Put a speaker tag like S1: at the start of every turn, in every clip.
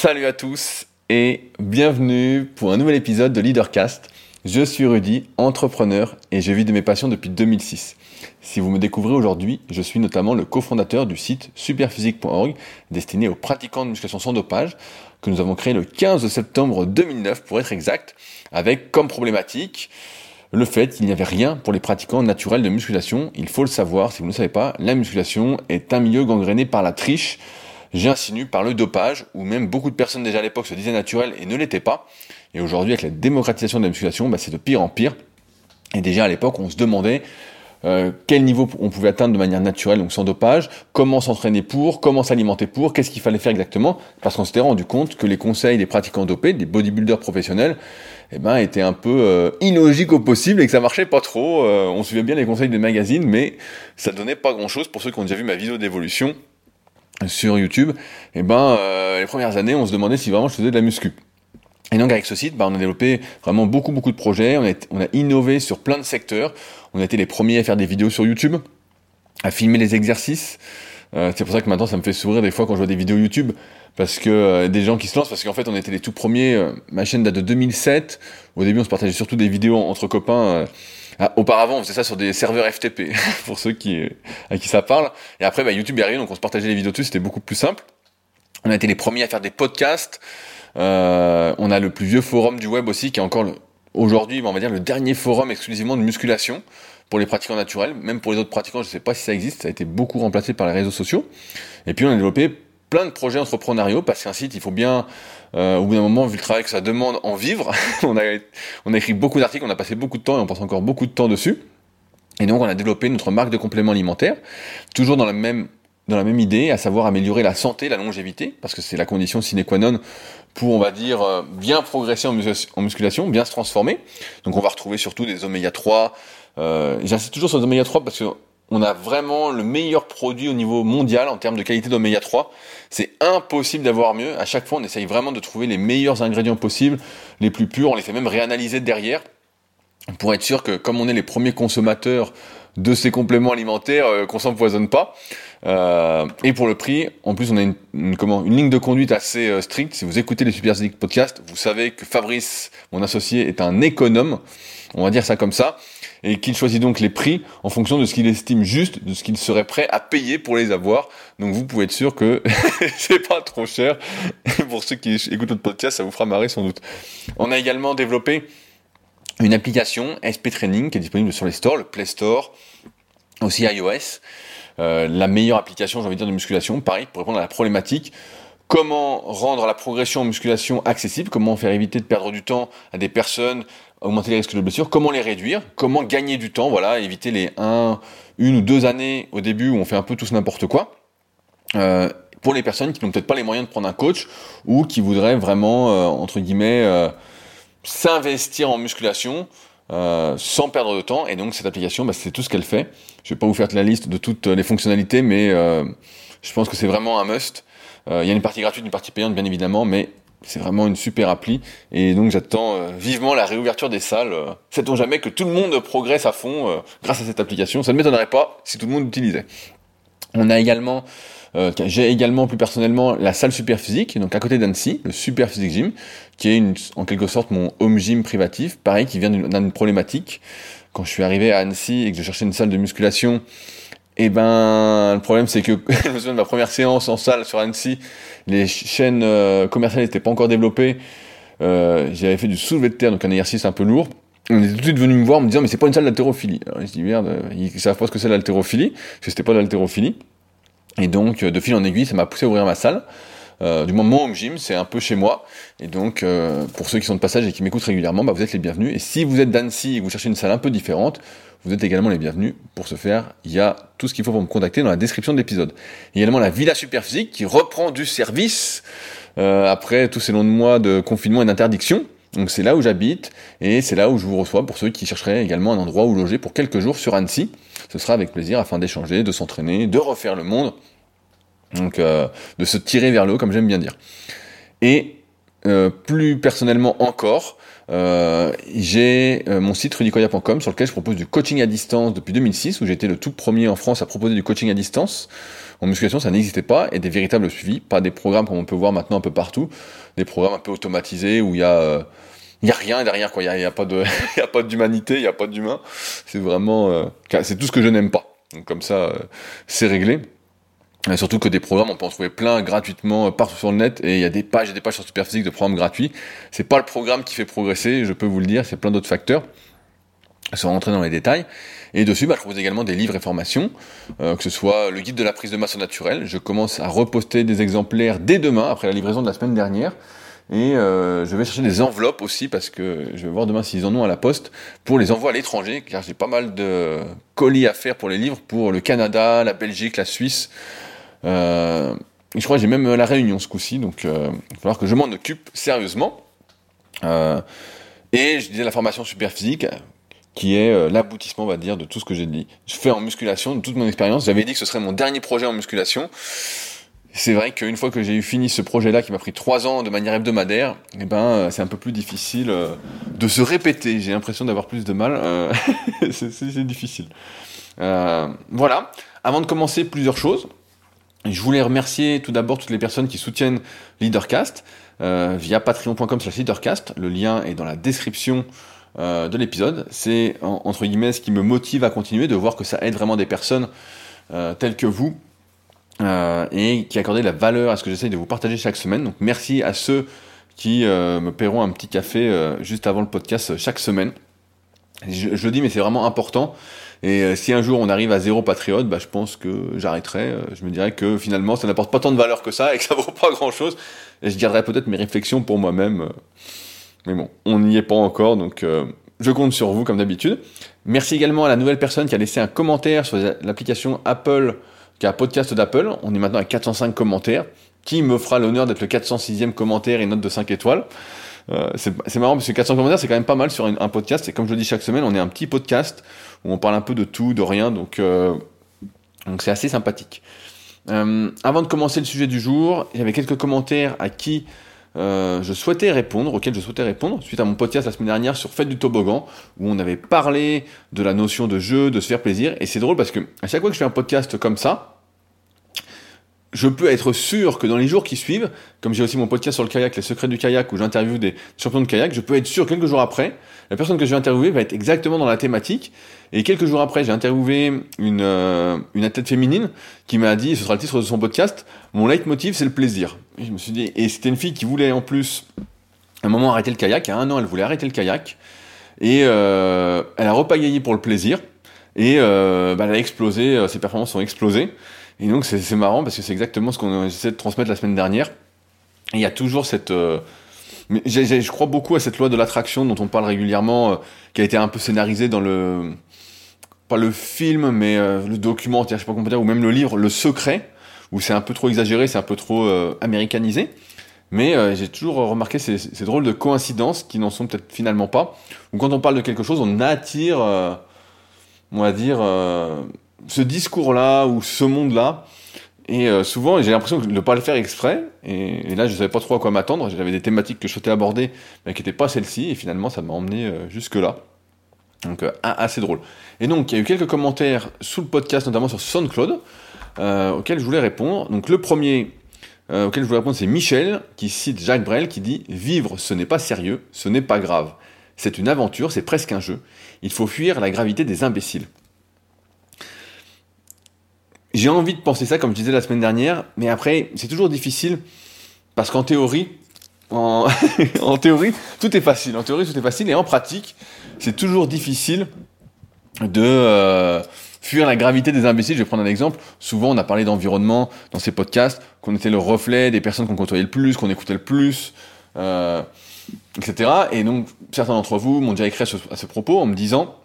S1: Salut à tous et bienvenue pour un nouvel épisode de Leadercast. Je suis Rudy, entrepreneur et je vis de mes passions depuis 2006. Si vous me découvrez aujourd'hui, je suis notamment le cofondateur du site superphysique.org destiné aux pratiquants de musculation sans dopage que nous avons créé le 15 septembre 2009 pour être exact, avec comme problématique le fait qu'il n'y avait rien pour les pratiquants naturels de musculation. Il faut le savoir, si vous ne le savez pas, la musculation est un milieu gangréné par la triche, j'insinue par le dopage, où même beaucoup de personnes déjà à l'époque se disaient naturelles et ne l'étaient pas. Et aujourd'hui, avec la démocratisation de la musculation, bah, c'est de pire en pire. Et déjà à l'époque, on se demandait euh, quel niveau on pouvait atteindre de manière naturelle, donc sans dopage, comment s'entraîner pour, comment s'alimenter pour, qu'est-ce qu'il fallait faire exactement, parce qu'on s'était rendu compte que les conseils des pratiquants dopés, des bodybuilders professionnels, eh ben, étaient un peu euh, illogiques au possible et que ça marchait pas trop. Euh, on suivait bien les conseils des magazines, mais ça donnait pas grand-chose pour ceux qui ont déjà vu ma vidéo d'évolution sur YouTube. Eh ben, les premières années, on se demandait si vraiment je faisais de la muscu. Et donc avec ce site, bah, on a développé vraiment beaucoup beaucoup de projets, on a, on a innové sur plein de secteurs, on a été les premiers à faire des vidéos sur YouTube, à filmer les exercices. Euh, c'est pour ça que maintenant ça me fait sourire des fois quand je vois des vidéos YouTube, parce que euh, des gens qui se lancent, parce qu'en fait on était les tout premiers, euh, ma chaîne date de 2007, au début on se partageait surtout des vidéos entre copains. Ah, auparavant, on faisait ça sur des serveurs FTP, pour ceux qui, à qui ça parle. Et après, bah, YouTube est arrivé, donc on se partageait les vidéos dessus, c'était beaucoup plus simple. On a été les premiers à faire des podcasts. On a le plus vieux forum du web aussi, qui est encore aujourd'hui, on va dire, le dernier forum exclusivement de musculation pour les pratiquants naturels. Même pour les autres pratiquants, je ne sais pas si ça existe, ça a été beaucoup remplacé par les réseaux sociaux. Et puis on a développé plein de projets entrepreneuriaux, parce qu'un site, il faut bien, euh, au bout d'un moment, vu le travail que ça demande, en vivre. on, a, on a écrit beaucoup d'articles, on a passé beaucoup de temps et on passe encore beaucoup de temps dessus. Et donc on a développé notre marque de compléments alimentaires, toujours dans la même dans la même idée, à savoir améliorer la santé, la longévité, parce que c'est la condition sine qua non pour, on va dire, euh, bien progresser en, musculation, bien se transformer. Donc on va retrouver surtout des oméga 3. Euh, J'insiste toujours sur les oméga 3 parce que on a vraiment le meilleur produit au niveau mondial en termes de qualité d'oméga 3. C'est impossible d'avoir mieux. À chaque fois, on essaye vraiment de trouver les meilleurs ingrédients possibles, les plus purs. On les fait même réanalyser derrière pour être sûr que, comme on est les premiers consommateurs de ces compléments alimentaires, euh, qu'on s'empoisonne pas. Euh, et pour le prix, en plus, on a une, ligne de conduite assez euh, stricte. Si vous écoutez les Super Podcast, vous savez que Fabrice, mon associé, est un économe, on va dire ça comme ça, et qu'il choisit donc les prix en fonction de ce qu'il estime juste, de ce qu'il serait prêt à payer pour les avoir. Donc vous pouvez être sûr que c'est pas trop cher. Pour ceux qui écoutent notre podcast, ça vous fera marrer sans doute. On a également développé une application SP Training qui est disponible sur les stores, le Play Store, aussi iOS. Euh, la meilleure application, j'ai envie de dire, de musculation. Pareil, pour répondre à la problématique, comment rendre la progression en musculation accessible, comment faire éviter de perdre du temps à des personnes, augmenter les risques de blessure, comment les réduire, comment gagner du temps, voilà, éviter les 1, une ou deux années au début où on fait un peu tous n'importe quoi. Euh, pour les personnes qui n'ont peut-être pas les moyens de prendre un coach ou qui voudraient vraiment, euh, entre guillemets, euh, s'investir en musculation sans perdre de temps. Et donc cette application, bah, c'est tout ce qu'elle fait. Je vais pas vous faire la liste de toutes les fonctionnalités, mais je pense que c'est vraiment un must. Il y a une partie gratuite, une partie payante, bien évidemment, mais c'est vraiment une super appli. Et donc j'attends vivement la réouverture des salles. Sait-on jamais que tout le monde progresse à fond grâce à cette application Ça ne m'étonnerait pas si tout le monde l'utilisait. On a également euh, j'ai également plus personnellement la salle super physique, donc à côté d'Annecy, le super physique gym, qui est en quelque sorte mon home gym privatif, pareil, qui vient d'une problématique. Quand je suis arrivé à Annecy et que je cherchais une salle de musculation, et eh ben le problème c'est que je me souviens de ma première séance en salle sur Annecy, les chaînes euh, commerciales n'étaient pas encore développées. Euh, j'avais fait du soulevé de terre, donc un exercice un peu lourd. On était tout de suite venu me voir me disant mais c'est pas une salle d'haltérophilie. Alors je dis merde, ils savent pas ce que c'est l'haltérophilie, parce que c'était pas de l'haltérophilie. Et donc, euh, de fil en aiguille, ça m'a poussé à ouvrir ma salle. Euh, du moment home gym, c'est un peu chez moi. Et donc, euh, pour ceux qui sont de passage et qui m'écoutent régulièrement, bah, vous êtes les bienvenus. Et si vous êtes d'Annecy et que vous cherchez une salle un peu différente, vous êtes également les bienvenus. Pour ce faire, il y a tout ce qu'il faut pour me contacter dans la description de l'épisode. Également la Villa Superphysique qui reprend du service euh, après tous ces longs mois de confinement et d'interdiction. Donc c'est là où j'habite et c'est là où je vous reçois pour ceux qui chercheraient également un endroit où loger pour quelques jours sur Annecy. Ce sera avec plaisir afin d'échanger, de s'entraîner, de refaire le monde. Donc euh, de se tirer vers le haut comme j'aime bien dire. Et euh, plus personnellement encore, euh, j'ai euh, mon site rudicoya.com sur lequel je propose du coaching à distance depuis 2006, où j'ai été le tout premier en France à proposer du coaching à distance. En musculation, ça n'existait pas, et des véritables suivis, pas des programmes comme on peut voir maintenant un peu partout, des programmes un peu automatisés où il y a... il n'y a rien derrière, quoi. Il n'y a, y a, pas il d'humanité, il n'y a pas d'humain. C'est vraiment, c'est tout ce que je n'aime pas. Donc comme ça, c'est réglé. Surtout que des programmes, on peut en trouver plein gratuitement partout sur le net et il y a des pages et des pages sur Superphysique de programmes gratuits. C'est pas le programme qui fait progresser, je peux vous le dire, c'est plein d'autres facteurs. Sans rentrer dans les détails. Et dessus, bah, je propose également des livres et formations, euh, que ce soit le guide de la prise de masse naturelle. Je commence à reposter des exemplaires dès demain, après la livraison de la semaine dernière. Et euh, je vais chercher des enveloppes aussi parce que je vais voir demain s'ils en ont à la poste pour les envois à l'étranger, car j'ai pas mal de colis à faire pour les livres pour le Canada, la Belgique, la Suisse, euh, je crois que j'ai même la réunion ce coup-ci, donc euh, il va falloir que je m'en occupe sérieusement. Euh, et je disais la formation super physique, qui est euh, l'aboutissement, on va dire, de tout ce que j'ai dit. Je fais en musculation, de toute mon expérience. J'avais dit que ce serait mon dernier projet en musculation. C'est vrai qu'une fois que j'ai eu fini ce projet-là, qui m'a pris trois ans de manière hebdomadaire, eh ben, c'est un peu plus difficile de se répéter. J'ai l'impression d'avoir plus de mal. c'est difficile. voilà. Avant de commencer, plusieurs choses. Je voulais remercier tout d'abord toutes les personnes qui soutiennent Leadercast euh, via patreon.com slash leadercast. Le lien est dans la description euh, de l'épisode. C'est entre guillemets ce qui me motive à continuer, de voir que ça aide vraiment des personnes euh, telles que vous et qui accordent la valeur à ce que j'essaye de vous partager chaque semaine. Donc merci à ceux qui me paieront un petit café juste avant le podcast chaque semaine. Je, je le dis, mais c'est vraiment important. Et euh, si un jour on arrive à zéro patriote, bah, je pense que j'arrêterai. Euh, je me dirais que finalement ça n'apporte pas tant de valeur que ça et que ça vaut pas grand chose. Et je garderai peut-être mes réflexions pour moi-même. Euh. Mais bon, on n'y est pas encore, donc je compte sur vous comme d'habitude. Merci également à la nouvelle personne qui a laissé un commentaire sur l'application Apple, qui a un podcast d'Apple. On est maintenant à 405 commentaires. Qui me fera l'honneur d'être le 406e commentaire et note de 5 étoiles euh, c'est marrant parce que 400 commentaires, c'est quand même pas mal sur un, podcast. Et comme je le dis chaque semaine, on est un petit podcast où on parle un peu de tout, de rien. Donc, euh, donc c'est assez sympathique. Euh, avant de commencer le sujet du jour, il y avait quelques commentaires à qui euh, je souhaitais répondre, auxquels je souhaitais répondre, suite à mon podcast la semaine dernière sur Fête du Toboggan, où on avait parlé de la notion de jeu, de se faire plaisir. Et c'est drôle parce que à chaque fois que je fais un podcast comme ça, je peux être sûr que dans les jours qui suivent, comme j'ai aussi mon podcast sur le kayak, les secrets du kayak, où j'interviewe des champions de kayak, je peux être sûr quelques jours après, la personne que je vais interviewer va être exactement dans la thématique. Et quelques jours après, j'ai interviewé une, euh, une athlète féminine qui m'a dit, ce sera le titre de son podcast, mon leitmotiv c'est le plaisir. Et je me suis dit, et c'était une fille qui voulait en plus, à un moment arrêter le kayak, à un an elle voulait arrêter le kayak, et euh, elle a repagaillé pour le plaisir, et euh, bah, elle a explosé, euh, ses performances ont explosé. Et donc c'est marrant parce que c'est exactement ce qu'on essaie de transmettre la semaine dernière. il y a toujours cette... Euh, je crois beaucoup à cette loi de l'attraction dont on parle régulièrement, euh, qui a été un peu scénarisée dans le... Pas le film, mais euh, le documentaire, je sais pas comment dire, ou même le livre Le Secret, où c'est un peu trop exagéré, c'est un peu trop américanisé. Mais j'ai toujours remarqué ces, ces, drôles de coïncidences qui n'en sont peut-être finalement pas. Ou quand on parle de quelque chose, on attire, on va dire ce discours-là ou ce monde-là. Et euh, souvent, j'ai l'impression de ne pas le faire exprès. Et, là, je ne savais pas trop à quoi m'attendre. J'avais des thématiques que je souhaitais aborder, mais qui n'étaient pas celles-ci. Et finalement, ça m'a emmené euh, jusque-là. Donc, euh, assez drôle. Et donc, il y a eu quelques commentaires sous le podcast, notamment sur SoundCloud, auxquels je voulais répondre. Donc, le premier auquel je voulais répondre, c'est Michel, qui cite Jacques Brel, qui dit Vivre, ce n'est pas sérieux, ce n'est pas grave. C'est une aventure, c'est presque un jeu. Il faut fuir la gravité des imbéciles. J'ai envie de penser ça, comme je disais la semaine dernière, mais après, c'est toujours difficile, parce qu'en théorie, en, théorie, tout est facile. En théorie, tout est facile, et en pratique, c'est toujours difficile de euh, fuir la gravité des imbéciles. Je vais prendre un exemple. Souvent, on a parlé d'environnement dans ces podcasts, qu'on était le reflet des personnes qu'on côtoyait le plus, qu'on écoutait le plus, euh, etc. Et donc, certains d'entre vous m'ont déjà écrit à ce, à ce propos en me disant,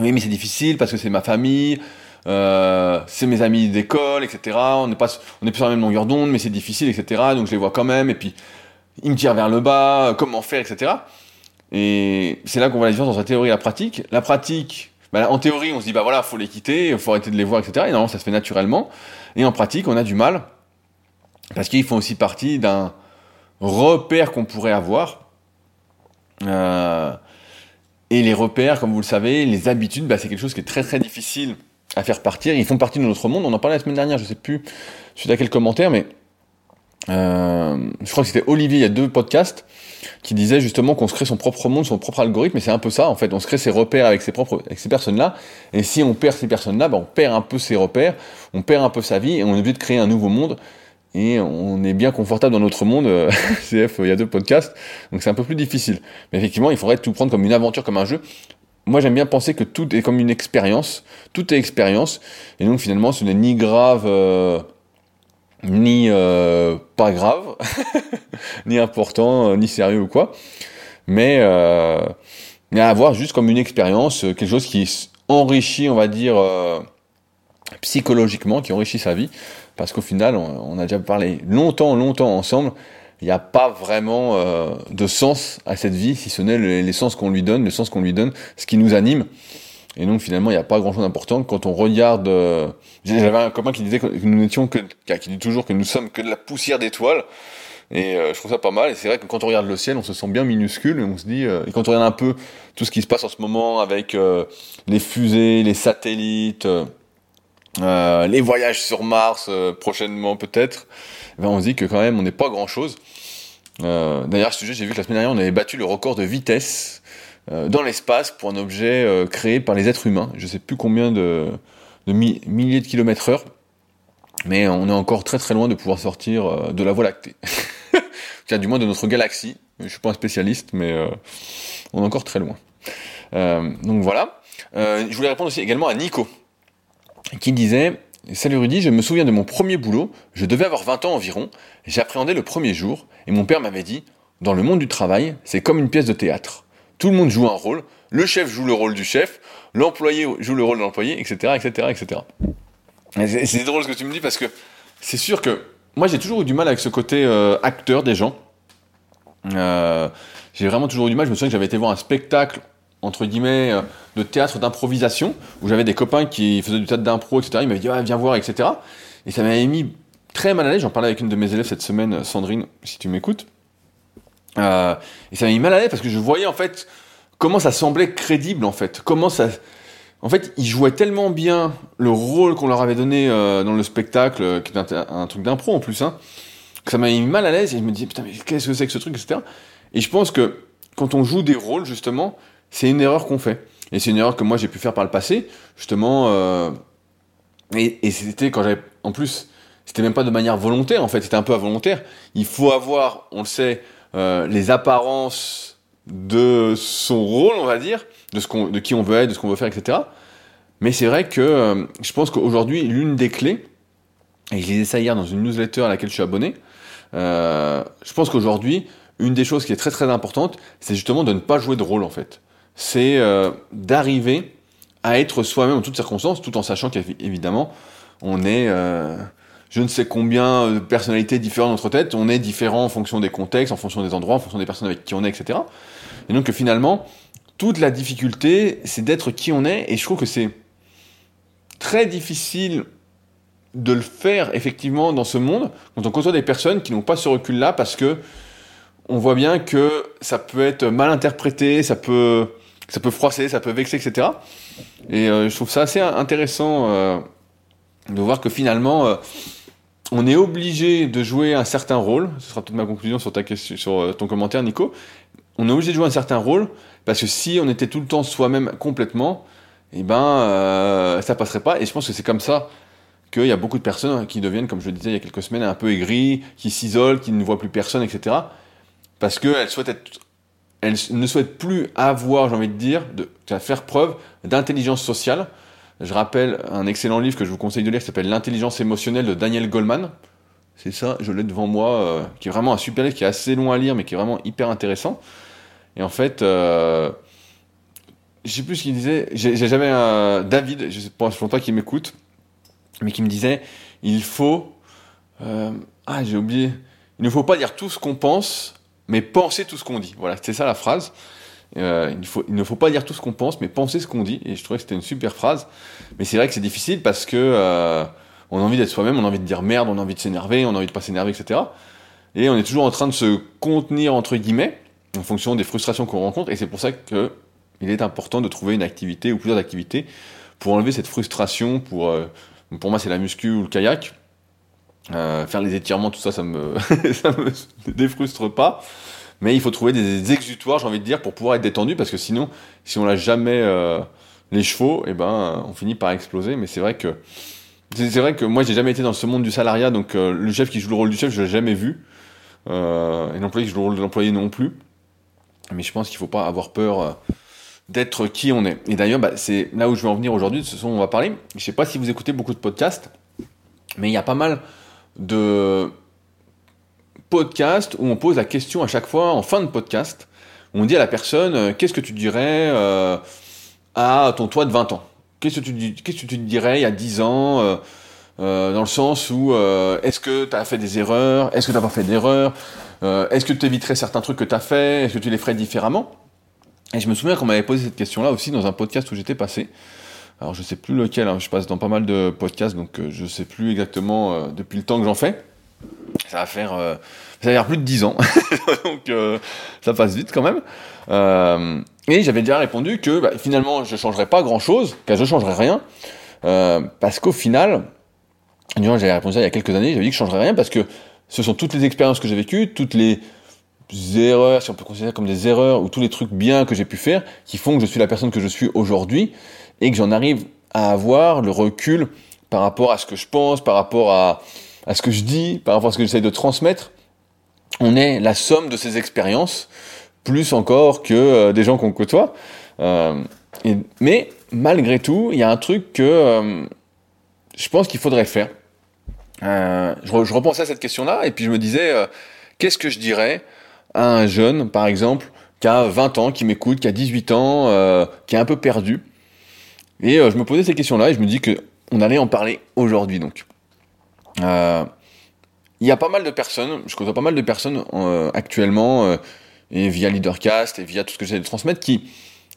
S1: oui, mais c'est difficile parce que c'est ma famille, euh, c'est mes amis d'école, etc. On n'est pas, on est plus sur la même longueur d'onde, mais c'est difficile, etc. Donc je les vois quand même, et puis ils me tirent vers le bas, comment faire, etc. Et c'est là qu'on voit la différence entre la théorie et la pratique. La pratique, bah, en théorie, on se dit, bah voilà, faut les quitter, faut arrêter de les voir, etc. Et normalement, ça se fait naturellement. Et en pratique, on a du mal, parce qu'ils font aussi partie d'un, repères qu'on pourrait avoir. Euh, et les repères, comme vous le savez, les habitudes, bah, c'est quelque chose qui est très très difficile à faire partir. Ils font partie de notre monde. On en parlait la semaine dernière, je sais plus suite à quel commentaire, mais euh, je crois que c'était Olivier, il y a deux podcasts, qui disait justement qu'on se crée son propre monde, son propre algorithme, et c'est un peu ça, en fait, on se crée ses repères avec ses propres, avec ces personnes-là, et si on perd ces personnes-là, bah, on perd un peu ses repères, on perd un peu sa vie, et on est obligé de créer un nouveau monde, et on est bien confortable dans notre monde, euh, CF, il y a deux podcasts, donc c'est un peu plus difficile. Mais effectivement, il faudrait tout prendre comme une aventure, comme un jeu. Moi, j'aime bien penser que tout est comme une expérience, tout est expérience, et donc finalement, ce n'est ni grave, euh, ni euh, pas grave, ni important, euh, ni sérieux ou quoi, mais, mais à avoir juste comme une expérience, quelque chose qui enrichit, on va dire, psychologiquement, qui enrichit sa vie, parce qu'au final, on, a déjà parlé longtemps, longtemps ensemble, il n'y a pas vraiment de sens à cette vie, si ce n'est les sens qu'on lui donne, le sens qu'on lui donne, ce qui nous anime. Et donc finalement, il n'y a pas grand-chose d'important. Quand on regarde, euh, j'avais un copain qui disait que nous n'étions que, qui dit toujours que nous sommes que de la poussière d'étoiles. Et euh, je trouve ça pas mal. Et c'est vrai que quand on regarde le ciel, on se sent bien minuscule. Et on se dit, euh, et quand on regarde un peu tout ce qui se passe en ce moment avec les fusées, les satellites, les voyages sur Mars prochainement peut-être, ben on se dit que quand même on n'est pas grand-chose. D'ailleurs, à ce sujet, j'ai vu que la semaine dernière, on avait battu le record de vitesse euh, dans l'espace pour un objet euh, créé par les êtres humains. Je ne sais plus combien de, milliers de kilomètres heure, mais on est encore très très loin de pouvoir sortir euh, de la Voie lactée. Tiens, du moins de notre galaxie. Je suis pas un spécialiste, mais on est encore très loin. donc voilà. je voulais répondre aussi également à Nico, qui disait Salut Rudy, je me souviens de mon premier boulot, je devais avoir 20 ans environ, j'appréhendais le premier jour, et mon père m'avait dit, dans le monde du travail, c'est comme une pièce de théâtre tout le monde joue un rôle, le chef joue le rôle du chef, l'employé joue le rôle de l'employé, etc., etc., etc. C'est drôle ce que tu me dis parce que c'est sûr que moi j'ai toujours eu du mal avec ce côté euh, acteur des gens. Euh, j'ai vraiment toujours eu du mal. Je me souviens que j'avais été voir un spectacle entre guillemets euh, de théâtre d'improvisation où j'avais des copains qui faisaient du théâtre d'impro, etc. Ils m'avaient dit viens voir, etc. Et ça m'avait mis très mal à l'aise. J'en parlais avec une de mes élèves cette semaine, Sandrine, si tu m'écoutes. Euh, et ça m'a mis mal à l'aise parce que je voyais en fait comment ça semblait crédible en fait. Comment ça. En fait, ils jouaient tellement bien le rôle qu'on leur avait donné euh, dans le spectacle, qui était un, truc d'impro en plus, hein, que ça m'a mis mal à l'aise et je me disais putain, mais qu'est-ce que c'est que ce truc, etc. Et je pense que quand on joue des rôles, justement, c'est une erreur qu'on fait. Et c'est une erreur que moi j'ai pu faire par le passé, justement. Euh, et, c'était quand j'avais. En plus, c'était même pas de manière volontaire en fait, c'était un peu involontaire. Il faut avoir, on le sait, euh, les apparences de son rôle, on va dire, de, ce qu'on, de qui on veut être, de ce qu'on veut faire, etc. Mais c'est vrai que euh, je pense qu'aujourd'hui, l'une des clés, et je disais ça hier dans une newsletter à laquelle je suis abonné, je pense qu'aujourd'hui, une des choses qui est très très importante, c'est justement de ne pas jouer de rôle en fait. C'est d'arriver à être soi-même en toutes circonstances, tout en sachant qu'évidemment, on est je ne sais combien de personnalités différentes dans notre tête, on est différent en fonction des contextes, en fonction des endroits, en fonction des personnes avec qui on est, etc. Et donc finalement, toute la difficulté, c'est d'être qui on est, et je trouve que c'est très difficile de le faire effectivement dans ce monde quand on côtoie des personnes qui n'ont pas ce recul-là parce que on voit bien que ça peut être mal interprété, ça peut, ça peut froisser, ça peut vexer, etc. Et euh, je trouve ça assez intéressant euh, de voir que finalement, euh, on est obligé de jouer un certain rôle. Ce sera toute ma conclusion sur ta question, sur ton commentaire, Nico. On est obligé de jouer un certain rôle parce que si on était tout le temps soi-même complètement, eh ben, ça passerait pas. Et je pense que c'est comme ça qu'il y a beaucoup de personnes qui deviennent, comme je le disais il y a quelques semaines, un peu aigris, qui s'isolent, qui ne voient plus personne, etc. Parce qu'elles souhaitent être, elles ne souhaitent plus avoir, j'ai envie de dire, de, faire preuve d'intelligence sociale je rappelle un excellent livre que je vous conseille de lire qui s'appelle L'intelligence émotionnelle de Daniel Goleman. C'est ça, je l'ai devant moi, euh, qui est vraiment un super livre qui est assez long à lire mais qui est vraiment hyper intéressant. Et en fait, euh, je sais plus ce qu'il disait. J'avais un David, je sais pas longtemps qu'il m'écoute, mais qui me disait il faut. Euh, ah, j'ai oublié. Il ne faut pas dire tout ce qu'on pense, mais penser tout ce qu'on dit. Voilà, c'est ça la phrase. Euh, il, ne faut pas dire tout ce qu'on pense, mais penser ce qu'on dit. Et je trouvais que c'était une super phrase. Mais c'est vrai que c'est difficile parce que euh, on a envie d'être soi-même, on a envie de dire merde, on a envie de s'énerver, on a envie de pas s'énerver, etc. et on est toujours en train de se contenir entre guillemets en fonction des frustrations qu'on rencontre, et c'est pour ça que il est important de trouver une activité ou plusieurs activités pour enlever cette frustration. Pour, euh, pour moi, c'est la muscu ou le kayak. Euh, faire les étirements, tout ça, ça me, ça me défrustre pas. Mais il faut trouver des exutoires, j'ai envie de dire, pour pouvoir être détendu, parce que sinon, si on l'a jamais euh, les chevaux, eh ben, on finit par exploser. Mais c'est vrai que c'est vrai que moi, j'ai jamais été dans ce monde du salariat, donc le chef qui joue le rôle du chef, je l'ai jamais vu, et l'employé qui joue le rôle de l'employé non plus. Mais je pense qu'il faut pas avoir peur d'être qui on est. Et d'ailleurs, bah, c'est là où je vais en venir aujourd'hui, de ce dont on va parler. Je sais pas si vous écoutez beaucoup de podcasts, mais il y a pas mal de podcasts où on pose la question à chaque fois, en fin de podcast, on dit à la personne, euh, qu'est-ce que tu dirais euh, à ton toi de 20 ans? Qu'est-ce que tu, qu'est-ce que tu dirais il y a 10 ans euh, dans le sens où est-ce que tu as fait des erreurs? Est-ce que tu n'as pas fait d'erreurs? Est-ce que tu éviterais certains trucs que tu as fait? Est-ce que tu les ferais différemment? Et je me souviens qu'on m'avait posé cette question-là aussi dans un podcast où j'étais passé. Alors je sais plus lequel, hein. je passe dans pas mal de podcasts, donc euh, je sais plus exactement euh, depuis le temps que j'en fais. Ça va faire, euh, ça va faire plus de 10 ans, donc ça passe vite quand même. et j'avais déjà répondu que bah, finalement je changerais pas grand-chose, car je changerais rien, parce qu'au final, j'avais répondu ça il y a quelques années, j'avais dit que je changerais rien parce que ce sont toutes les expériences que j'ai vécues, toutes les erreurs, si on peut considérer comme des erreurs, ou tous les trucs bien que j'ai pu faire, qui font que je suis la personne que je suis aujourd'hui, et que j'en arrive à avoir le recul par rapport à ce que je pense, par rapport à, à ce que je dis, par rapport à ce que j'essaie de transmettre. On est la somme de ces expériences, plus encore que euh, des gens qu'on côtoie. Euh, mais malgré tout, il y a un truc que euh, je pense qu'il faudrait faire. Je, je, repensais à cette question-là, et puis je me disais, qu'est-ce que je dirais à un jeune, par exemple, qui a 20 ans, qui m'écoute, qui a 18 ans, euh, qui est un peu perdu. Et euh, je me posais ces questions-là et je me dis que on allait en parler aujourd'hui. Donc, euh, il y a pas mal de personnes, je connais pas mal de personnes actuellement et via Leadercast et via tout ce que j'essaie de transmettre qui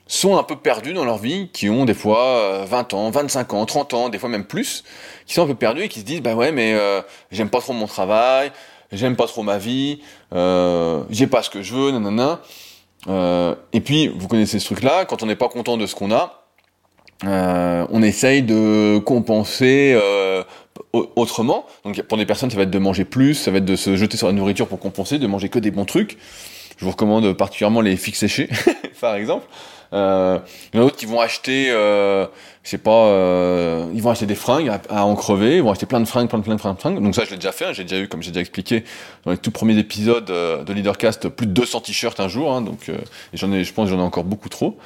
S1: sont un peu perdus dans leur vie, qui ont des fois 20 ans, 25 ans, 30 ans, des fois même plus, qui sont un peu perdus et qui se disent bah ouais mais j'aime pas trop mon travail, j'aime pas trop ma vie, euh, j'ai pas ce que je veux, nanana. Euh, et puis, vous connaissez ce truc-là, quand on n'est pas content de ce qu'on a, euh, on essaye de compenser euh, autrement. Donc pour des personnes, ça va être de manger plus, ça va être de se jeter sur la nourriture pour compenser, de manger que des bons trucs. Je vous recommande particulièrement les figues séchées, par exemple. Euh, il y en a d'autres qui vont acheter, euh, je sais pas, euh, ils vont acheter des fringues à, en crever, ils vont acheter plein de fringues, plein de plein de fringues, fringues. Donc ça, je l'ai déjà fait, hein, j'ai déjà eu, comme j'ai déjà expliqué dans les tout premiers épisodes euh, de Leadercast, plus de 200 t-shirts un jour. Hein, donc euh, j'en ai, je pense, j'en ai encore beaucoup trop.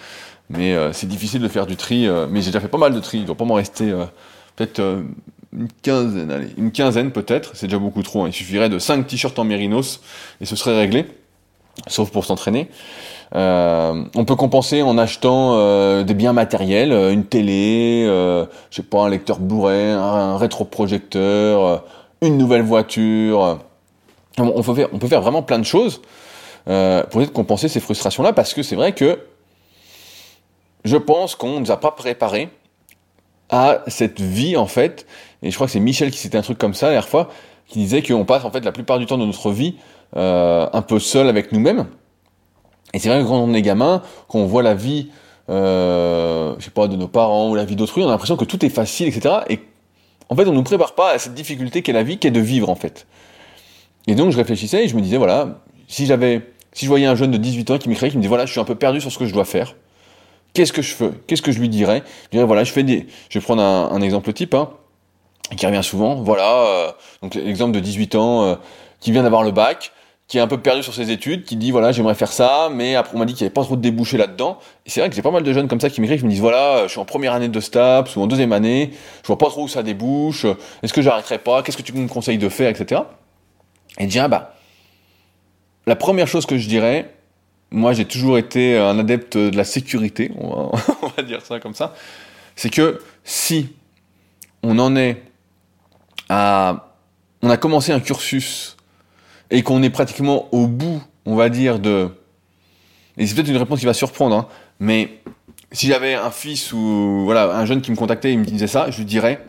S1: Mais euh, c'est difficile de faire du tri. mais j'ai déjà fait pas mal de tri. Il doit pas m'en rester peut-être une quinzaine, allez, une quinzaine peut-être. C'est déjà beaucoup trop. Hein. Il suffirait de 5 t-shirts en mérinos et ce serait réglé, sauf pour s'entraîner. Euh, on peut compenser en achetant euh, des biens matériels, euh, une télé, je sais pas, un lecteur Blu-ray, un, rétroprojecteur, une nouvelle voiture. On, peut faire, on peut faire vraiment plein de choses pour essayer de compenser ces frustrations-là, parce que c'est vrai que je pense qu'on ne nous a pas préparé à cette vie en fait. Et je crois que c'est Michel qui citait un truc comme ça la dernière fois, qui disait qu'on passe en fait la plupart du temps de notre vie un peu seul avec nous-mêmes et c'est vrai que quand on est gamin, quand on voit la vie, euh, je sais pas, de nos parents ou la vie d'autrui, on a l'impression que tout est facile, etc. Et en fait, on nous prépare pas à cette difficulté qu'est la vie, qu'est de vivre en fait. Et donc je réfléchissais et je me disais voilà, si j'avais, si je voyais un jeune de 18 ans qui m'écrivait, qui me dit voilà, je suis un peu perdu sur ce que je dois faire. Qu'est-ce que je fais? Qu'est-ce que je lui dirais? Je dirais voilà, je fais des, je vais prendre un, exemple type, hein, qui revient souvent. Voilà, euh, donc l'exemple de 18 ans euh, qui vient d'avoir le bac qui est un peu perdu sur ses études, qui dit voilà j'aimerais faire ça, mais après on m'a dit qu'il n'y avait pas trop de débouchés là-dedans. Et c'est vrai que j'ai pas mal de jeunes comme ça qui m'écrivent, qui me disent voilà je suis en première année de STAPS ou en deuxième année, je vois pas trop où ça débouche, est-ce que j'arrêterai pas, qu'est-ce que tu me conseilles de faire, etc. Et dire bah la première chose que je dirais, moi j'ai toujours été un adepte de la sécurité, on va dire ça comme ça, c'est que si on en est à on a commencé un cursus et qu'on est pratiquement au bout, on va dire, de... Et c'est peut-être une réponse qui va surprendre, hein, mais si j'avais un fils ou voilà un jeune qui me contactait et me disait ça, je lui dirais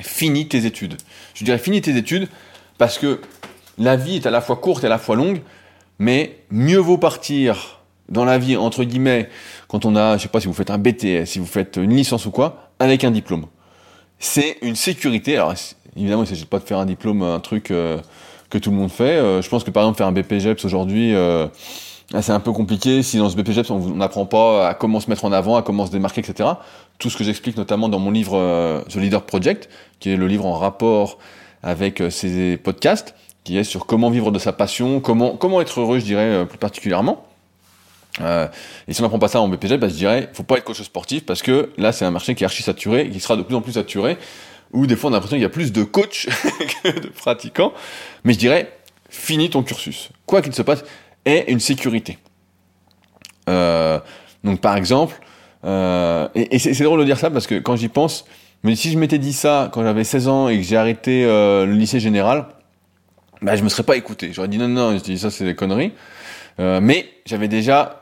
S1: finis tes études. Je lui dirais finis tes études parce que la vie est à la fois courte et à la fois longue, mais mieux vaut partir dans la vie, entre guillemets, quand on a, je sais pas si vous faites un BTS, si vous faites une licence ou quoi, avec un diplôme. C'est une sécurité. Alors, évidemment, il ne s'agit pas de faire un diplôme, un truc euh, que tout le monde fait. Euh, je pense que par exemple, faire un BPGEPS aujourd'hui, euh, c'est un peu compliqué. Si dans ce BPGEPS, on n'apprend pas à comment se mettre en avant, à comment se démarquer, etc. Tout ce que j'explique notamment dans mon livre The Leader Project, qui est le livre en rapport avec ces podcasts, qui est sur comment vivre de sa passion, comment, comment être heureux, je dirais, plus particulièrement. Euh, et si on n'apprend pas ça en BPG, bah, je dirais, faut pas être coach sportif parce que là, c'est un marché qui est archi saturé, qui sera de plus en plus saturé, où des fois on a l'impression qu'il y a plus de coachs que de pratiquants. Mais je dirais, finis ton cursus. Quoi qu'il se passe, aie une sécurité. Euh, donc par exemple, euh, et, c'est drôle de dire ça parce que quand j'y pense, mais si je m'étais dit ça quand j'avais 16 ans et que j'ai arrêté euh, le lycée général, bah, je me serais pas écouté. J'aurais dit non, non, je dis ça c'est des conneries. Euh, mais j'avais déjà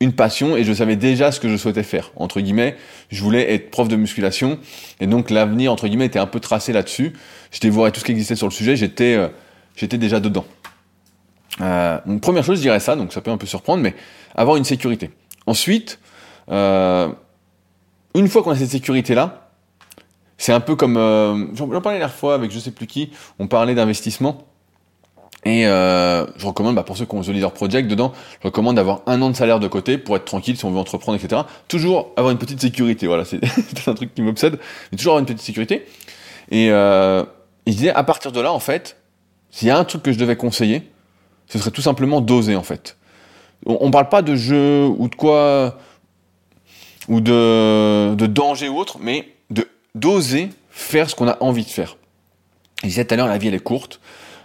S1: une passion et je savais déjà ce que je souhaitais faire. Entre guillemets, je voulais être prof de musculation et donc l'avenir entre guillemets était un peu tracé là-dessus. J'étais voir tout ce qui existait sur le sujet, j'étais euh, déjà dedans. Euh, donc première chose, je dirais ça, donc ça peut un peu surprendre, mais avoir une sécurité. Ensuite, euh, une fois qu'on a cette sécurité là, c'est un peu comme euh, j'en parlais la dernière fois avec je sais plus qui, on parlait d'investissement. Et euh, je recommande, bah, pour ceux qui ont The Leader Project, dedans, je recommande d'avoir un an de salaire de côté pour être tranquille si on veut entreprendre, etc. Toujours avoir une petite sécurité, voilà, c'est un truc qui m'obsède, mais toujours avoir une petite sécurité. Et, euh, je disais, à partir de là, en fait, s'il y a un truc que je devais conseiller, ce serait tout simplement d'oser, en fait. On, on parle pas de jeu ou de quoi, ou de, de danger ou autre, mais d'oser faire ce qu'on a envie de faire. Je disais tout à l'heure, la vie elle est courte.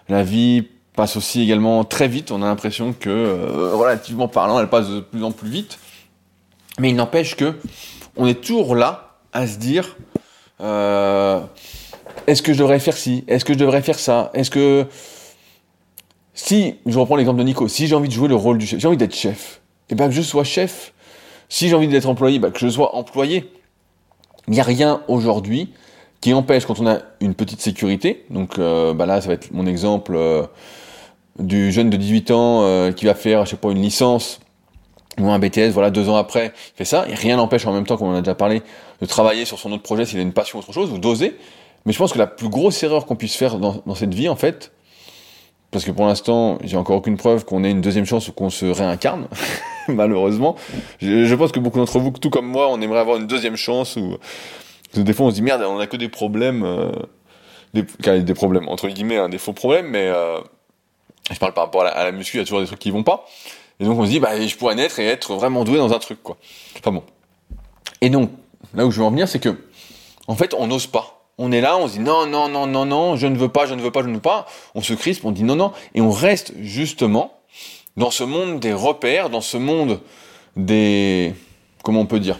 S1: La vie passe aussi également très vite. On a l'impression que, euh, relativement parlant, elle passe de plus en plus vite. Mais il n'empêche que on est toujours là à se dire euh, est-ce que je devrais faire ci? Est-ce que je devrais faire ça? Est-ce que si je reprends l'exemple de Nico, si j'ai envie de jouer le rôle du chef, j'ai envie d'être chef, et eh bien que je sois chef. Si j'ai envie d'être employé, bah, que je sois employé. Il n'y a rien aujourd'hui qui empêche quand on a une petite sécurité. Donc euh, bah là, ça va être mon exemple du jeune de 18 ans euh, qui va faire, je sais pas, une licence ou un BTS, voilà, deux ans après, il fait ça, et rien n'empêche en même temps, comme on a déjà parlé, de travailler sur son autre projet s'il a une passion ou autre chose, ou d'oser. Mais je pense que la plus grosse erreur qu'on puisse faire dans, dans, cette vie, en fait, parce que pour l'instant, j'ai encore aucune preuve qu'on ait une deuxième chance ou qu'on se réincarne, malheureusement. Je, je, pense que beaucoup d'entre vous, tout comme moi, on aimerait avoir une deuxième chance, ou des fois on se dit merde, on a que des problèmes, euh, des, des problèmes entre guillemets, hein, des faux problèmes, mais euh, je parle par rapport à la, muscu, il y a toujours des trucs qui vont pas. Et donc on se dit, bah, je pourrais naître et être vraiment doué dans un truc, quoi. Enfin bon. Et donc, là où je veux en venir, c'est que, en fait, on n'ose pas. On est là, on se dit non, non, non, non, non, je ne veux pas, je ne veux pas, je ne veux pas. On se crispe, on dit non, non. Et on reste justement dans ce monde des repères, dans ce monde des. Comment on peut dire?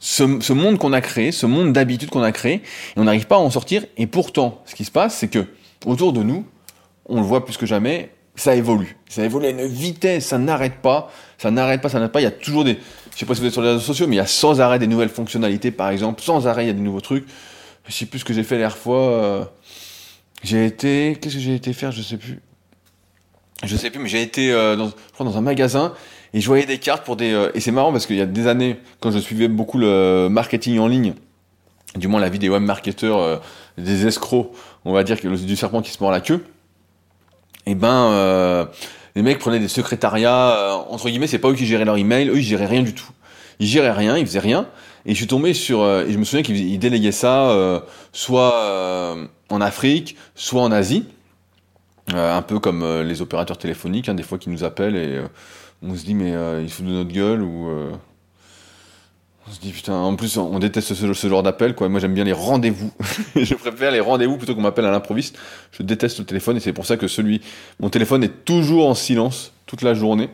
S1: Ce, ce monde qu'on a créé, ce monde d'habitude qu'on a créé, et on n'arrive pas à en sortir. Et pourtant, ce qui se passe, c'est que autour de nous, on le voit plus que jamais, ça évolue. Ça évolue à une vitesse, ça n'arrête pas, ça n'arrête pas, ça n'arrête pas. Il y a toujours des, je sais pas si vous êtes sur les réseaux sociaux, mais il y a sans arrêt des nouvelles fonctionnalités, par exemple, sans arrêt il y a des nouveaux trucs. Je sais plus ce que j'ai fait la dernière fois. Euh, j'ai été, qu'est-ce que j'ai été faire, je sais plus. Je sais plus, mais j'ai été euh, dans, un magasin et je voyais des cartes pour des. Euh, et c'est marrant parce qu'il y a des années, quand je suivais beaucoup le marketing en ligne, du moins la vie des web marketeurs, des escrocs, on va dire du serpent qui se mord la queue et eh ben euh, les mecs prenaient des secrétariats euh, entre guillemets c'est pas eux qui géraient leur email eux ils géraient rien du tout. Ils géraient rien ils faisaient rien. Et je suis tombé sur euh, et je me souviens qu'ils déléguaient ça soit en Afrique soit en Asie. Un peu comme les opérateurs téléphoniques hein, des fois qui nous appellent et on se dit mais ils foutent de notre gueule ou on se dit putain, en plus on déteste ce, genre d'appel quoi. Moi j'aime bien les rendez-vous. je préfère les rendez-vous plutôt qu'on m'appelle à l'improviste. Je déteste le téléphone et c'est pour ça que celui, mon téléphone est toujours en silence toute la journée.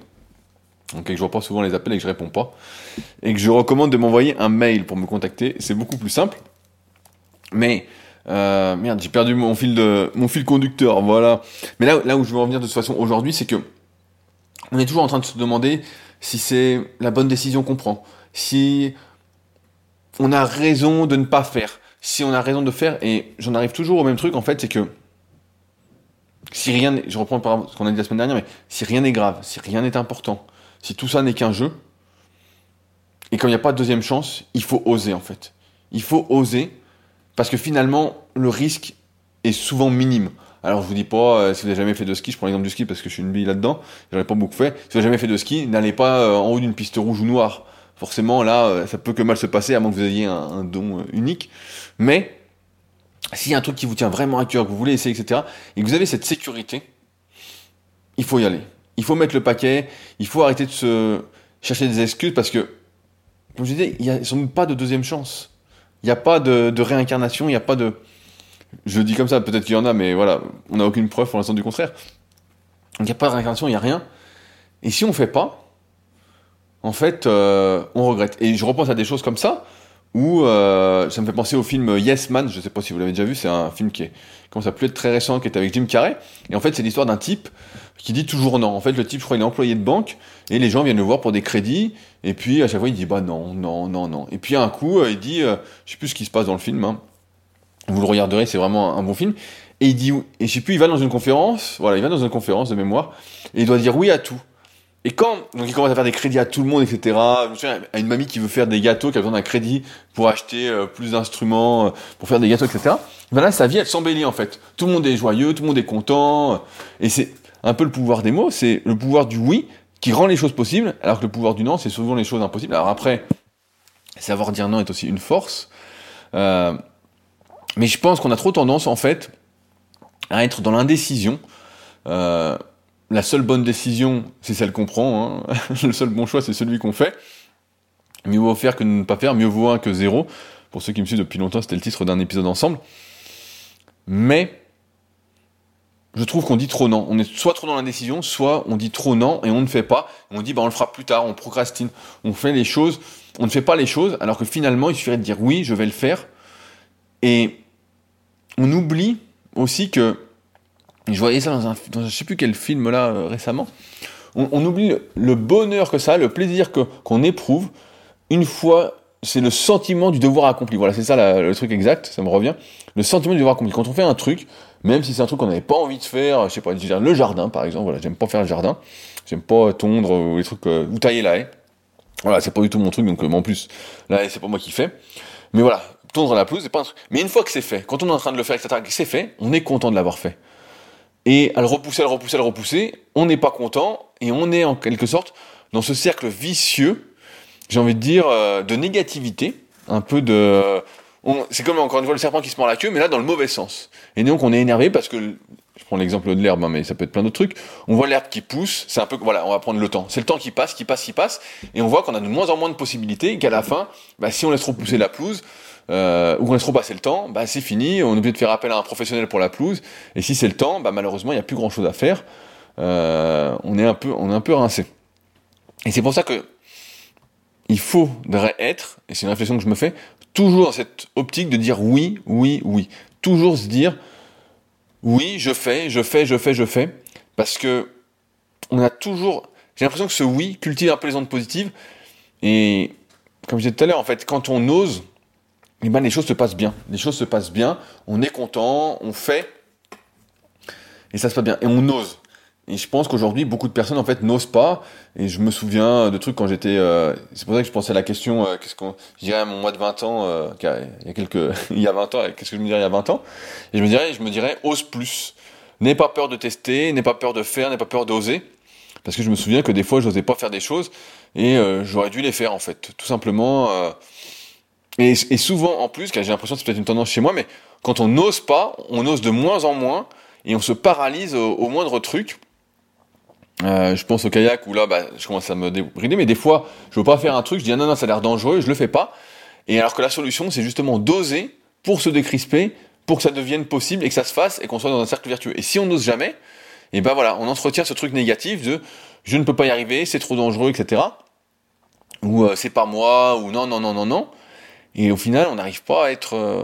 S1: Donc et que je pas souvent les appels et que je réponds pas. Et que je recommande de m'envoyer un mail pour me contacter. C'est beaucoup plus simple. Mais euh, merde, j'ai perdu mon fil conducteur. Voilà. Mais là, où je veux revenir de toute façon aujourd'hui, c'est que on est toujours en train de se demander si c'est la bonne décision qu'on prend si on a raison de ne pas faire, si on a raison de faire, et j'en arrive toujours au même truc en fait, c'est que si rien, je reprends par ce qu'on a dit la semaine dernière, mais si rien n'est grave, si rien n'est important, si tout ça n'est qu'un jeu, et quand il n'y a pas de deuxième chance, il faut oser en fait. Il faut oser parce que finalement le risque est souvent minime. Alors je vous dis pas euh, si vous n'avez jamais fait de ski, je prends l'exemple du ski parce que je suis une bille là-dedans, j'en ai pas beaucoup fait. Si vous n'avez jamais fait de ski, n'allez pas euh, en haut d'une piste rouge ou noire. Forcément là, euh, ça peut que mal se passer à moins que vous ayez un, don unique. Mais s'il y a un truc qui vous tient vraiment à cœur, que vous voulez essayer, etc., et que vous avez cette sécurité, il faut y aller. Il faut mettre le paquet, il faut arrêter de se chercher des excuses parce que, comme je disais, il n'y a sans pas de deuxième chance. Il n'y a pas de, de réincarnation, il n'y a pas de... Je dis comme ça, peut-être qu'il y en a, mais voilà, on n'a aucune preuve pour l'instant du contraire. Il n'y a pas de réincarnation, il n'y a rien. Et si on ne fait pas, en fait, euh, on regrette. Et je repense à des choses comme ça, où euh, ça me fait penser au film Yes Man, je sais pas si vous l'avez déjà vu, c'est un film qui est, commence à plus être très récent, qui est avec Jim Carrey. Et en fait, c'est l'histoire d'un type qui dit toujours non. En fait, le type, je crois, il est employé de banque, et les gens viennent le voir pour des crédits, et puis à chaque fois, il dit bah non, non, non, non. Et puis à un coup, euh, il dit, euh, je sais plus ce qui se passe dans le film, hein. vous le regarderez, c'est vraiment un bon film. Et il dit, et je sais plus, il va dans une conférence, voilà, il va dans une conférence de mémoire, et il doit dire oui à tout. Et quand donc il commence à faire des crédits à tout le monde, etc. Je me souviens à une mamie qui veut faire des gâteaux, qui a besoin d'un crédit pour acheter euh, plus d'instruments, euh, pour faire des gâteaux, etc. Ben là, sa vie, elle s'embellit en fait. Tout le monde est joyeux, tout le monde est content. Et c'est un peu le pouvoir des mots, c'est le pouvoir du oui qui rend les choses possibles, alors que le pouvoir du non, c'est souvent les choses impossibles. Alors après, savoir dire non est aussi une force. Euh, mais je pense qu'on a trop tendance, en fait, à être dans l'indécision. Euh, la seule bonne décision, c'est celle qu'on prend. Hein. le seul bon choix, c'est celui qu'on fait. Mieux vaut faire que ne pas faire, mieux vaut un que zéro. Pour ceux qui me suivent depuis longtemps, c'était le titre d'un épisode ensemble. Mais je trouve qu'on dit trop non. On est soit trop dans l'indécision, soit on dit trop non et on ne fait pas. On dit bah on le fera plus tard, on procrastine, on fait les choses, on ne fait pas les choses, alors que finalement il suffirait de dire oui, je vais le faire. Et on oublie aussi que je voyais ça dans un, dans je sais plus quel film là euh, récemment. On, oublie le, bonheur que ça, le plaisir que qu'on éprouve une fois. C'est le sentiment du devoir accompli. Voilà, c'est ça le truc exact. Ça me revient. Le sentiment du devoir accompli. Quand on fait un truc, même si c'est un truc qu'on n'avait pas envie de faire, je sais pas, le jardin par exemple. Voilà, j'aime pas faire le jardin. J'aime pas tondre ou les trucs euh, ou tailler la haie. Voilà, c'est pas du tout mon truc. Donc euh, en plus, la haie c'est pas moi qui fais. Mais voilà, tondre la pelouse, c'est pas un truc. Mais une fois que c'est fait, quand on est en train de le faire, etc., que c'est fait, on est content de l'avoir fait et à le repousser, à le repousser, à repousser, on n'est pas content et on est en quelque sorte dans ce cercle vicieux, j'ai envie de dire, euh, de négativité, un peu de... C'est comme encore une fois le serpent qui se mord la queue, mais là dans le mauvais sens. Et donc on est énervé parce que, je prends l'exemple de l'herbe, hein, mais ça peut être plein d'autres trucs, on voit l'herbe qui pousse, c'est un peu, voilà, on va prendre le temps. C'est le temps qui passe, qui passe, qui passe, et on voit qu'on a de moins en moins de possibilités, et qu'à la fin, bah, si on laisse trop pousser la pelouse, euh, ou qu'on laisse trop passer le temps, bah c'est fini, on est obligé de faire appel à un professionnel pour la pelouse, et si c'est le temps, bah malheureusement il n'y a plus grand chose à faire, euh, on est un peu, on est un peu rincé. Et c'est pour ça que il faudrait être, et c'est une réflexion que je me fais, toujours dans cette optique de dire oui, oui, oui. Toujours se dire oui, je fais, je fais, je fais, je fais, parce que on a toujours, j'ai l'impression que ce oui cultive un peu les ondes positives, et comme je disais tout à l'heure, en fait, quand on ose, eh ben, les choses se passent bien. Les choses se passent bien, on est content, on fait, et ça se passe bien. Et on ose. Et je pense qu'aujourd'hui, beaucoup de personnes en fait n'osent pas. Et je me souviens de trucs quand j'étais. Euh, c'est pour ça que je pensais à la question euh, qu'est-ce qu'on. Je dirais à mon mois de 20 ans, euh, il y a quelques. il y a 20 ans, qu'est-ce que je me dirais il y a 20 ans? Et je me dirais, je me dirais, ose plus. N'aie pas peur de tester, n'aie pas peur de faire, n'aie pas peur d'oser. Parce que je me souviens que des fois, je n'osais pas faire des choses et j'aurais dû les faire en fait. Tout simplement. Et, souvent, en plus, j'ai l'impression que c'est peut-être une tendance chez moi, mais quand on n'ose pas, on ose de moins en moins et on se paralyse au, moindre truc. Euh, je pense au kayak où là, bah, je commence à me débrider, mais des fois, je veux pas faire un truc, je dis ah non non, ça a l'air dangereux, je le fais pas. Et alors que la solution, c'est justement d'oser pour se décrisper, pour que ça devienne possible et que ça se fasse et qu'on soit dans un cercle vertueux. Et si on n'ose jamais, et ben voilà, on entretient ce truc négatif de je ne peux pas y arriver, c'est trop dangereux, etc. Ou euh, c'est pas moi, ou non non non non non. Et au final, on n'arrive pas à être euh...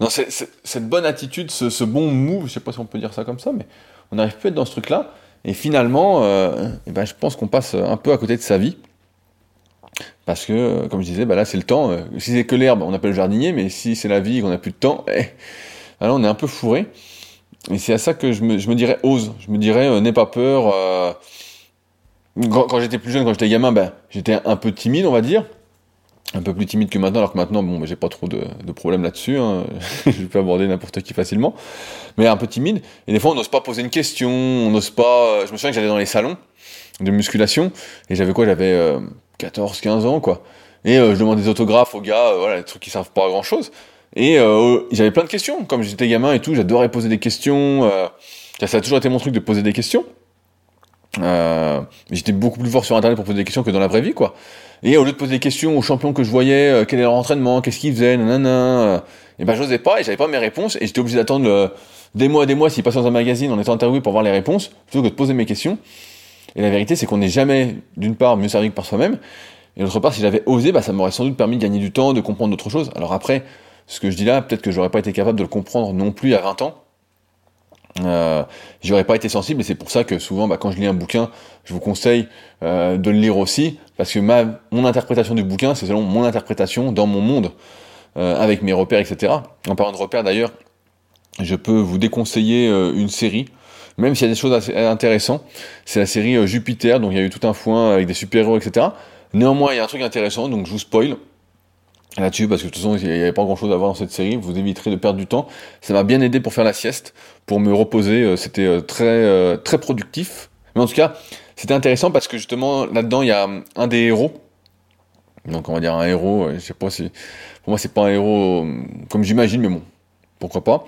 S1: non, c'est, cette bonne attitude, ce, ce, bon move, je sais pas si on peut dire ça comme ça, mais on n'arrive plus à être dans ce truc-là. Et finalement, euh, et ben, je pense qu'on passe un peu à côté de sa vie. Parce que, comme je disais, bah là c'est le temps. Euh, si c'est que l'herbe, on appelle le jardinier, mais si c'est la vie, qu'on n'a plus de temps, eh, alors on est un peu fourré. Et c'est à ça que je me, je me dirais ose. Je me dirais euh, n'aie pas peur. Euh, quand, j'étais plus jeune, quand j'étais gamin, ben, j'étais un peu timide, on va dire. Un peu plus timide que maintenant, alors que maintenant, bon, j'ai pas trop de, problèmes là-dessus. Hein. je peux aborder n'importe qui facilement. Mais un peu timide. Et des fois, on n'ose pas poser une question, on n'ose pas. Je me souviens que j'allais dans les salons de musculation et j'avais quoi J'avais 14, 15 ans, quoi. Et je demandais des autographes aux gars, voilà, des trucs qui servent pas à grand chose. Et euh, j'avais plein de questions. Comme j'étais gamin et tout, j'adorais poser des questions. Euh, ça a toujours été mon truc de poser des questions. Euh, j'étais beaucoup plus fort sur Internet pour poser des questions que dans la vraie vie, quoi. Et au lieu de poser des questions aux champions que je voyais, euh, quel est leur entraînement, qu'est-ce qu'ils faisaient, nanana, euh, et ben j'osais pas et j'avais pas mes réponses et j'étais obligé d'attendre des mois et des mois s'ils passaient dans un magazine en étant interviewé pour voir les réponses plutôt que de poser mes questions. Et la vérité, c'est qu'on n'est jamais, d'une part, mieux servi que par soi-même, et d'autre part, si j'avais osé, bah, ça m'aurait sans doute permis de gagner du temps, de comprendre d'autres choses. Alors après, ce que je dis là, peut-être que j'aurais pas été capable de le comprendre non plus à 20 ans. Euh, j'aurais pas été sensible et c'est pour ça que souvent bah, quand je lis un bouquin je vous conseille euh, de le lire aussi parce que ma mon interprétation du bouquin c'est selon mon interprétation dans mon monde euh, avec mes repères etc en parlant de repères d'ailleurs je peux vous déconseiller euh, une série même s'il y a des choses assez intéressantes. C'est la série euh, Jupiter donc il y a eu tout un foin avec des super héros etc néanmoins il y a un truc intéressant donc je vous spoil là-dessus parce que de toute façon il n'y avait pas grand chose à voir dans cette série. Vous éviterez de perdre du temps. Ça m'a bien aidé pour faire la sieste pour me reposer. Euh, c'était euh, très euh, très productif. Mais en tout cas c'était intéressant parce que justement là-dedans il y a un des héros. Donc on va dire un héros je sais pas si pour moi c'est pas un héros comme j'imagine mais bon pourquoi pas.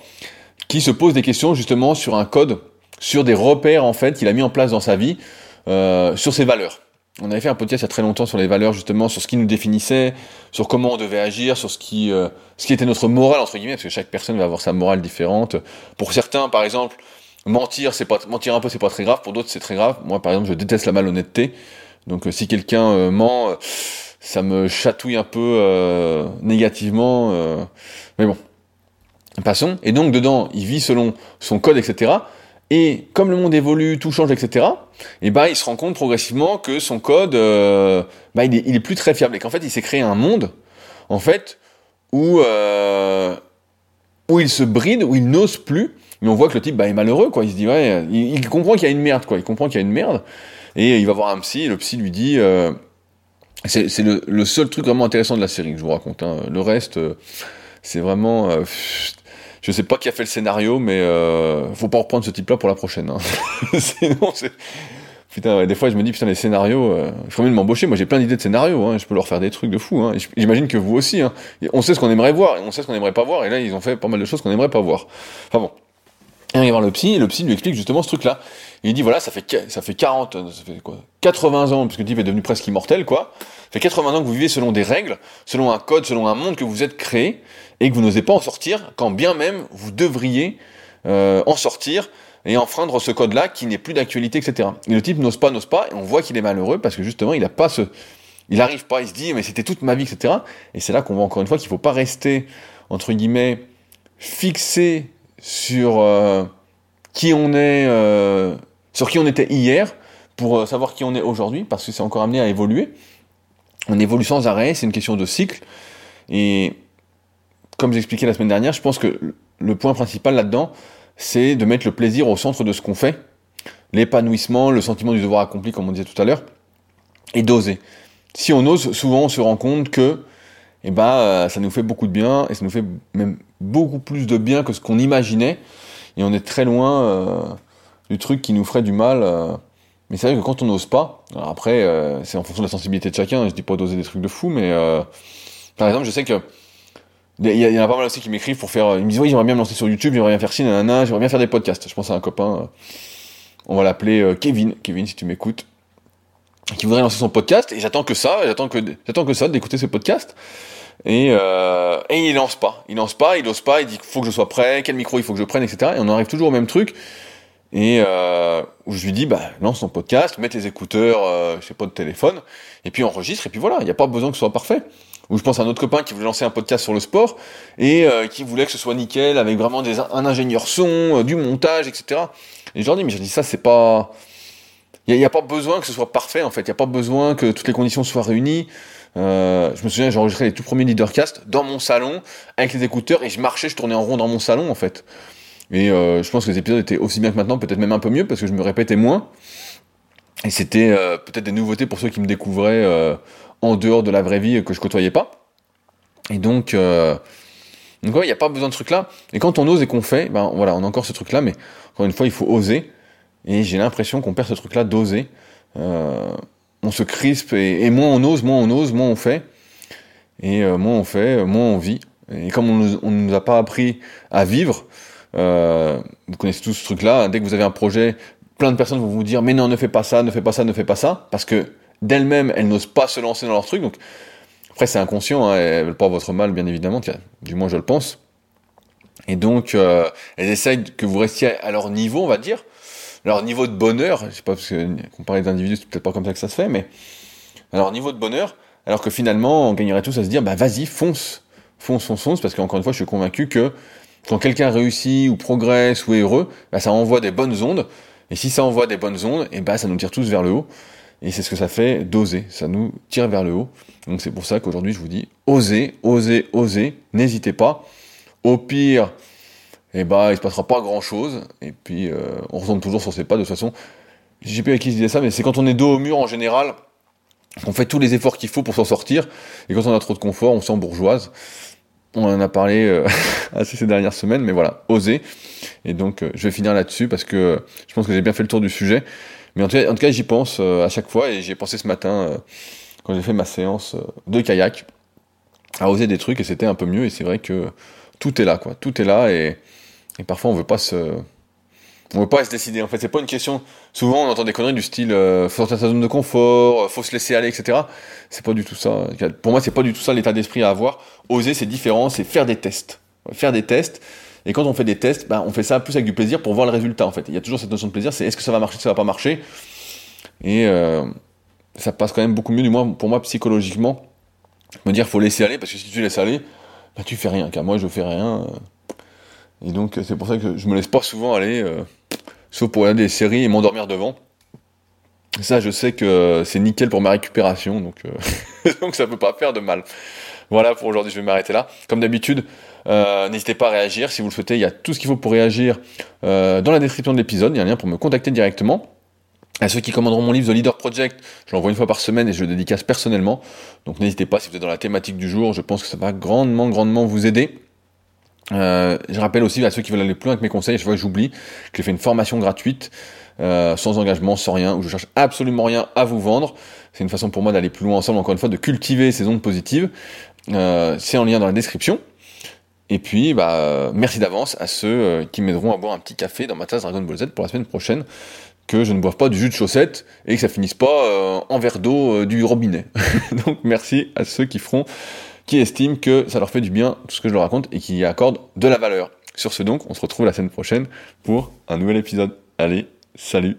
S1: Qui se pose des questions justement sur un code sur des repères en fait qu'il a mis en place dans sa vie sur ses valeurs on avait fait un podcast il y a très longtemps sur les valeurs justement, sur ce qui nous définissait, sur comment on devait agir, sur ce qui, euh, ce qui était notre morale entre guillemets, parce que chaque personne va avoir sa morale différente. Pour certains, par exemple, mentir, c'est pas mentir un peu, c'est pas très grave. Pour d'autres, c'est très grave. Moi, par exemple, je déteste la malhonnêteté. Donc, euh, si quelqu'un euh, ment, ça me chatouille un peu négativement. mais bon, passons. Et donc, dedans, il vit selon son code, etc. Et comme le monde évolue, tout change, etc. Et bah, il se rend compte progressivement que son code, bah, il est, il est, plus très fiable et qu'en fait, il s'est créé un monde, en fait, où euh, où il se bride, où il n'ose plus. Mais on voit que le type, bah, est malheureux, quoi. Il se dit, ouais, il, comprend qu'il y a une merde, quoi. Il comprend qu'il y a une merde. Et il va voir un psy. Et le psy lui dit, euh, c'est le, seul truc vraiment intéressant de la série que je vous raconte. Hein. Le reste, c'est vraiment je sais pas qui a fait le scénario, mais euh, faut pas reprendre ce type-là pour la prochaine. Hein. Sinon, c'est... Putain, des fois je me dis, putain, les scénarios, euh, il faut même m'embaucher. Moi j'ai plein d'idées de scénarios, hein, je peux leur faire des trucs de fou. Hein. J'imagine que vous aussi. Hein. On sait ce qu'on aimerait voir, et on sait ce qu'on aimerait pas voir, et là ils ont fait pas mal de choses qu'on aimerait pas voir. Enfin bon. Et il va voir le psy, et le psy lui explique justement ce truc-là. Il dit, voilà, ça fait, ça fait 40, ça fait quoi 80 ans, parce que le type est devenu presque immortel, quoi. Ça fait 80 ans que vous vivez selon des règles, selon un code, selon un monde que vous êtes créé, et que vous n'osez pas en sortir, quand bien même vous devriez euh, en sortir et enfreindre ce code-là qui n'est plus d'actualité, etc. Et le type n'ose pas, n'ose pas, et on voit qu'il est malheureux parce que justement il n'a pas ce, il arrive pas, il se dit mais c'était toute ma vie, etc. Et c'est là qu'on voit encore une fois qu'il faut pas rester entre guillemets fixé sur euh, qui on est, euh, sur qui on était hier pour savoir qui on est aujourd'hui parce que c'est encore amené à évoluer. On évolue sans arrêt, c'est une question de cycle et comme j'expliquais la semaine dernière, je pense que le point principal là-dedans, c'est de mettre le plaisir au centre de ce qu'on fait, l'épanouissement, le sentiment du devoir accompli, comme on disait tout à l'heure, et d'oser. Si on ose, souvent on se rend compte que eh ben, euh, ça nous fait beaucoup de bien, et ça nous fait même beaucoup plus de bien que ce qu'on imaginait, et on est très loin euh, du truc qui nous ferait du mal. Euh. mais c'est vrai que quand on n'ose pas, après, c'est en fonction de la sensibilité de chacun, je dis pas d'oser des trucs de fou, mais par exemple, je sais que il y, en a pas mal aussi qui m'écrivent pour faire. Ils me disent oui, j'aimerais bien me lancer sur YouTube, j'aimerais bien faire ci, nanana, j'aimerais bien faire des podcasts. Je pense à un copain, on va l'appeler euh, Kevin. Kevin, si tu m'écoutes, qui voudrait lancer son podcast. Et j'attends que ça, j'attends que j'attends que ça d'écouter ce podcast. Et, euh, et il lance pas, il lance pas, il ose pas, il dit qu'il faut que je sois prêt, quel micro il faut que je prenne, etc. Et on arrive toujours au même truc. Et euh, où je lui dis, bah, lance ton podcast, mets tes écouteurs, euh, je sais pas, de téléphone, et puis enregistre, et puis voilà, il n'y a pas besoin que ce soit parfait ou je pense à un autre copain qui voulait lancer un podcast sur le sport et euh, qui voulait que ce soit nickel avec vraiment un ingénieur son, euh, du montage, etc. Et je leur dis, mais je dis ça, c'est pas, il n'y a, pas besoin que ce soit parfait en fait, il n'y a pas besoin que toutes les conditions soient réunies. Euh, je me souviens, j'ai enregistré les tout premiers leadercast dans mon salon avec les écouteurs et je marchais, je tournais en rond dans mon salon en fait. Et je pense que les épisodes étaient aussi bien que maintenant, peut-être même un peu mieux, parce que je me répétais moins. Et c'était peut-être des nouveautés pour ceux qui me découvraient en dehors de la vraie vie que je côtoyais pas. Et donc, il n'y a pas besoin de ce truc-là. Et quand on ose et qu'on fait, ben voilà, on a encore ce truc-là, mais encore une fois, il faut oser. Et j'ai l'impression qu'on perd ce truc-là d'oser. Euh, on se crispe et, moins on ose, moins on ose, moins on fait. Et euh, moins on fait, moins on vit. Et comme on ne nous a pas appris à vivre, euh, vous connaissez tous ce truc-là, dès que vous avez un projet, plein de personnes vont vous dire mais non, ne fais pas ça, ne fais pas ça, ne fais pas ça, parce que d'elles-mêmes, elles n'osent pas se lancer dans leur truc. Donc après, c'est inconscient, hein, elles veulent pas votre mal, bien évidemment, du moins je le pense. Et donc, euh, elles essayent que vous restiez à leur niveau, on va dire, leur niveau de bonheur. Je sais pas, parce que comparer d'individus, c'est peut-être pas comme ça que ça se fait, mais leur niveau de bonheur, alors que finalement, on gagnerait tous à se dire, bah vas-y, fonce, fonce, fonce, fonce, parce qu'encore une fois, je suis convaincu que quand quelqu'un réussit ou progresse ou est heureux, bah, ça envoie des bonnes ondes. Et si ça envoie des bonnes ondes, et bah ça nous tire tous vers le haut. Et c'est ce que ça fait d'oser. Ça nous tire vers le haut. Donc c'est pour ça qu'aujourd'hui je vous dis osez, osez, osez, n'hésitez pas. Au pire, eh ben, il se passera pas grand chose. Et puis euh, on retombe toujours sur ses pas de toute façon. J'ai avec qui se disait ça, mais c'est quand on est dos au mur en général, qu'on fait tous les efforts qu'il faut pour s'en sortir. Et quand on a trop de confort, on s'en bourgeoise. On en a parlé euh, assez ces dernières semaines, mais voilà, osez. Et donc euh, je vais finir là-dessus parce que je pense que j'ai bien fait le tour du sujet. Mais en tout cas, j'y pense à chaque fois et j'ai pensé ce matin quand j'ai fait ma séance euh, de kayak, à oser des trucs et c'était un peu mieux. Et c'est vrai que tout est là, quoi. Tout est là et, et parfois on veut pas se, on veut pas se décider. En fait, c'est pas une question. Souvent, on entend des conneries du style euh, faut sortir de sa zone de confort, euh, faut se laisser aller, etc. C'est pas du tout ça. Pour moi, c'est pas du tout ça l'état d'esprit à avoir. Oser, c'est différent, c'est faire des tests, faire des tests. Et quand on fait des tests, bah, on fait ça plus avec du plaisir pour voir le résultat. En fait, il y a toujours cette notion de plaisir. C'est est-ce que ça va marcher, ça va pas marcher. Et euh, ça passe quand même beaucoup mieux, du moins pour moi psychologiquement, me dire faut laisser aller, parce que si tu laisses aller, bah tu fais rien, car moi je fais rien. Euh. Et donc c'est pour ça que je me laisse pas souvent aller, euh, sauf pour regarder des séries et m'endormir devant. Ça je sais que c'est nickel pour ma récupération, donc, euh, donc ça peut pas faire de mal. Voilà pour aujourd'hui, je vais m'arrêter là. Comme d'habitude, n'hésitez pas à réagir si vous le souhaitez, il y a tout ce qu'il faut pour réagir dans la description de l'épisode, il y a un lien pour me contacter directement. À ceux qui commanderont mon livre The Leader Project, je l'envoie une fois par semaine et je le dédicace personnellement. Donc n'hésitez pas si vous êtes dans la thématique du jour, je pense que ça va grandement, grandement vous aider. Euh, je rappelle aussi à ceux qui veulent aller plus loin avec mes conseils, je vois j'oublie que j'ai fait une formation gratuite, euh, sans engagement, sans rien, où je cherche absolument rien à vous vendre. C'est une façon pour moi d'aller plus loin ensemble, encore une fois, de cultiver ces ondes positives. Euh, c'est en lien dans la description. Et puis, bah, merci d'avance à ceux qui m'aideront à boire un petit café dans ma tasse Dragon Ball Z pour la semaine prochaine que je ne boive pas du jus de chaussette et que ça finisse pas en verre d'eau du robinet. Donc merci à ceux qui feront, qui estiment que ça leur fait du bien tout ce que je leur raconte et qui y accordent de la valeur. Sur ce donc, on se retrouve la semaine prochaine pour un nouvel épisode. Allez, salut